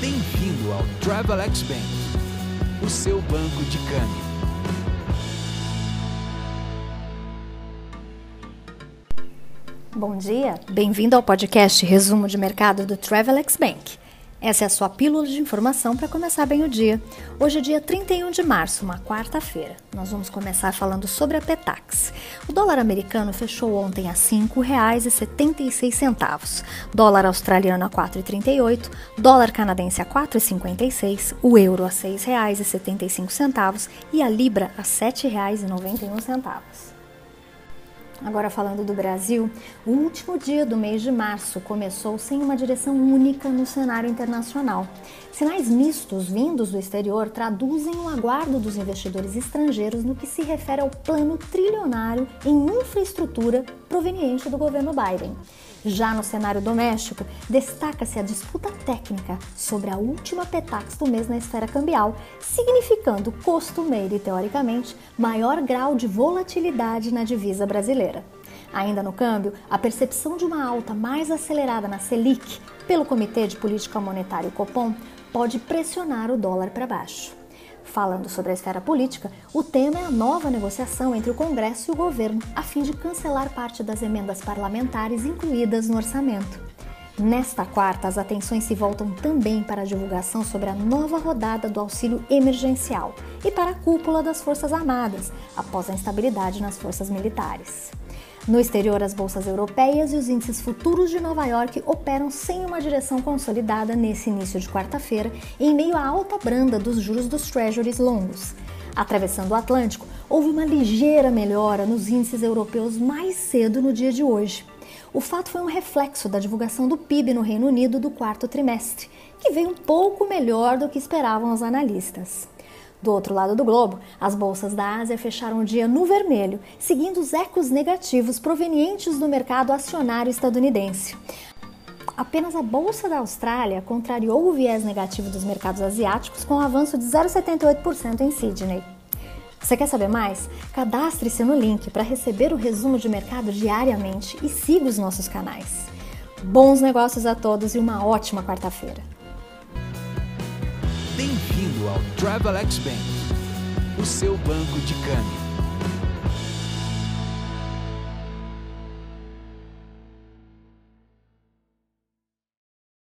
Bem-vindo ao Travelex Bank, o seu banco de câmbio. Bom dia, bem-vindo ao podcast Resumo de Mercado do Travelex Bank. Essa é a sua pílula de informação para começar bem o dia. Hoje é dia 31 de março, uma quarta-feira. Nós vamos começar falando sobre a Petax. O dólar americano fechou ontem a R$ 5,76, dólar australiano a 4,38, dólar canadense a 4,56, o euro a R$ 6,75 e a libra a R$ 7,91. Agora falando do Brasil, o último dia do mês de março começou sem uma direção única no cenário internacional. Sinais mistos vindos do exterior traduzem o aguardo dos investidores estrangeiros no que se refere ao plano trilionário em infraestrutura proveniente do governo Biden. Já no cenário doméstico, destaca-se a disputa técnica sobre a última petax do mês na esfera cambial, significando costumeiro e, teoricamente, maior grau de volatilidade na divisa brasileira. Ainda no câmbio, a percepção de uma alta mais acelerada na Selic pelo Comitê de Política Monetária Copom pode pressionar o dólar para baixo. Falando sobre a esfera política, o tema é a nova negociação entre o Congresso e o governo, a fim de cancelar parte das emendas parlamentares incluídas no orçamento. Nesta quarta, as atenções se voltam também para a divulgação sobre a nova rodada do auxílio emergencial e para a cúpula das Forças Armadas, após a instabilidade nas forças militares. No exterior, as bolsas europeias e os índices futuros de Nova York operam sem uma direção consolidada nesse início de quarta-feira, em meio à alta branda dos juros dos treasuries longos. Atravessando o Atlântico, houve uma ligeira melhora nos índices europeus mais cedo no dia de hoje. O fato foi um reflexo da divulgação do PIB no Reino Unido do quarto trimestre, que veio um pouco melhor do que esperavam os analistas. Do outro lado do globo, as bolsas da Ásia fecharam o dia no vermelho, seguindo os ecos negativos provenientes do mercado acionário estadunidense. Apenas a bolsa da Austrália contrariou o viés negativo dos mercados asiáticos com um avanço de 0,78% em Sydney. Você quer saber mais? Cadastre-se no link para receber o resumo de mercado diariamente e siga os nossos canais. Bons negócios a todos e uma ótima quarta-feira! Bem-vindo ao Travelex Bank, o seu banco de câmbio.